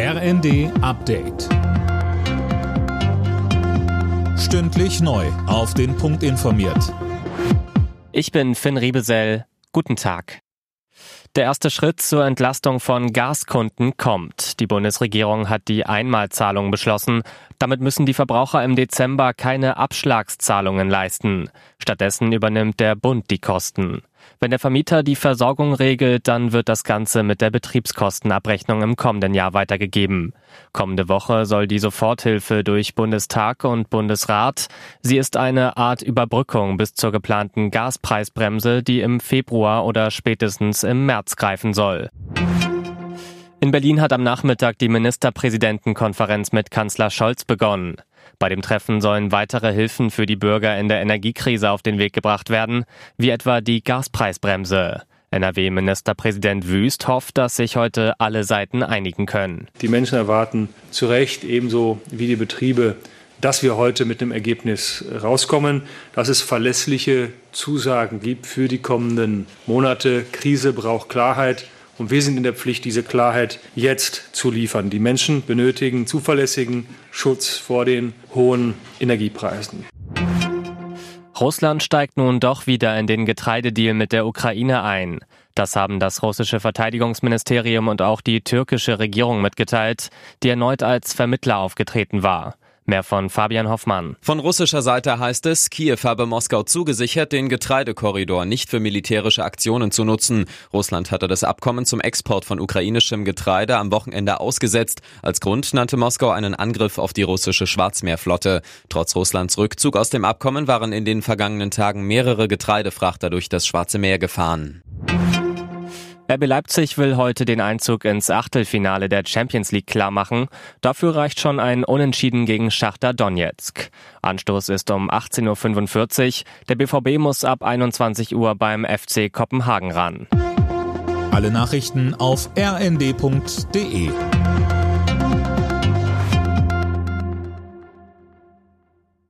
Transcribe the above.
RND Update. Stündlich neu. Auf den Punkt informiert. Ich bin Finn Riebesell. Guten Tag. Der erste Schritt zur Entlastung von Gaskunden kommt. Die Bundesregierung hat die Einmalzahlung beschlossen. Damit müssen die Verbraucher im Dezember keine Abschlagszahlungen leisten. Stattdessen übernimmt der Bund die Kosten. Wenn der Vermieter die Versorgung regelt, dann wird das Ganze mit der Betriebskostenabrechnung im kommenden Jahr weitergegeben. Kommende Woche soll die Soforthilfe durch Bundestag und Bundesrat. Sie ist eine Art Überbrückung bis zur geplanten Gaspreisbremse, die im Februar oder spätestens im März greifen soll. In Berlin hat am Nachmittag die Ministerpräsidentenkonferenz mit Kanzler Scholz begonnen. Bei dem Treffen sollen weitere Hilfen für die Bürger in der Energiekrise auf den Weg gebracht werden, wie etwa die Gaspreisbremse. NRW-Ministerpräsident Wüst hofft, dass sich heute alle Seiten einigen können. Die Menschen erwarten zu Recht ebenso wie die Betriebe, dass wir heute mit dem Ergebnis rauskommen, dass es verlässliche Zusagen gibt für die kommenden Monate. Krise braucht Klarheit. Und wir sind in der Pflicht, diese Klarheit jetzt zu liefern. Die Menschen benötigen zuverlässigen Schutz vor den hohen Energiepreisen. Russland steigt nun doch wieder in den Getreidedeal mit der Ukraine ein. Das haben das russische Verteidigungsministerium und auch die türkische Regierung mitgeteilt, die erneut als Vermittler aufgetreten war. Mehr von Fabian Hoffmann. Von russischer Seite heißt es, Kiew habe Moskau zugesichert, den Getreidekorridor nicht für militärische Aktionen zu nutzen. Russland hatte das Abkommen zum Export von ukrainischem Getreide am Wochenende ausgesetzt. Als Grund nannte Moskau einen Angriff auf die russische Schwarzmeerflotte. Trotz Russlands Rückzug aus dem Abkommen waren in den vergangenen Tagen mehrere Getreidefrachter durch das Schwarze Meer gefahren. RB Leipzig will heute den Einzug ins Achtelfinale der Champions League klarmachen. Dafür reicht schon ein Unentschieden gegen Schachter Donetsk. Anstoß ist um 18.45 Uhr. Der BVB muss ab 21 Uhr beim FC Kopenhagen ran. Alle Nachrichten auf rnd.de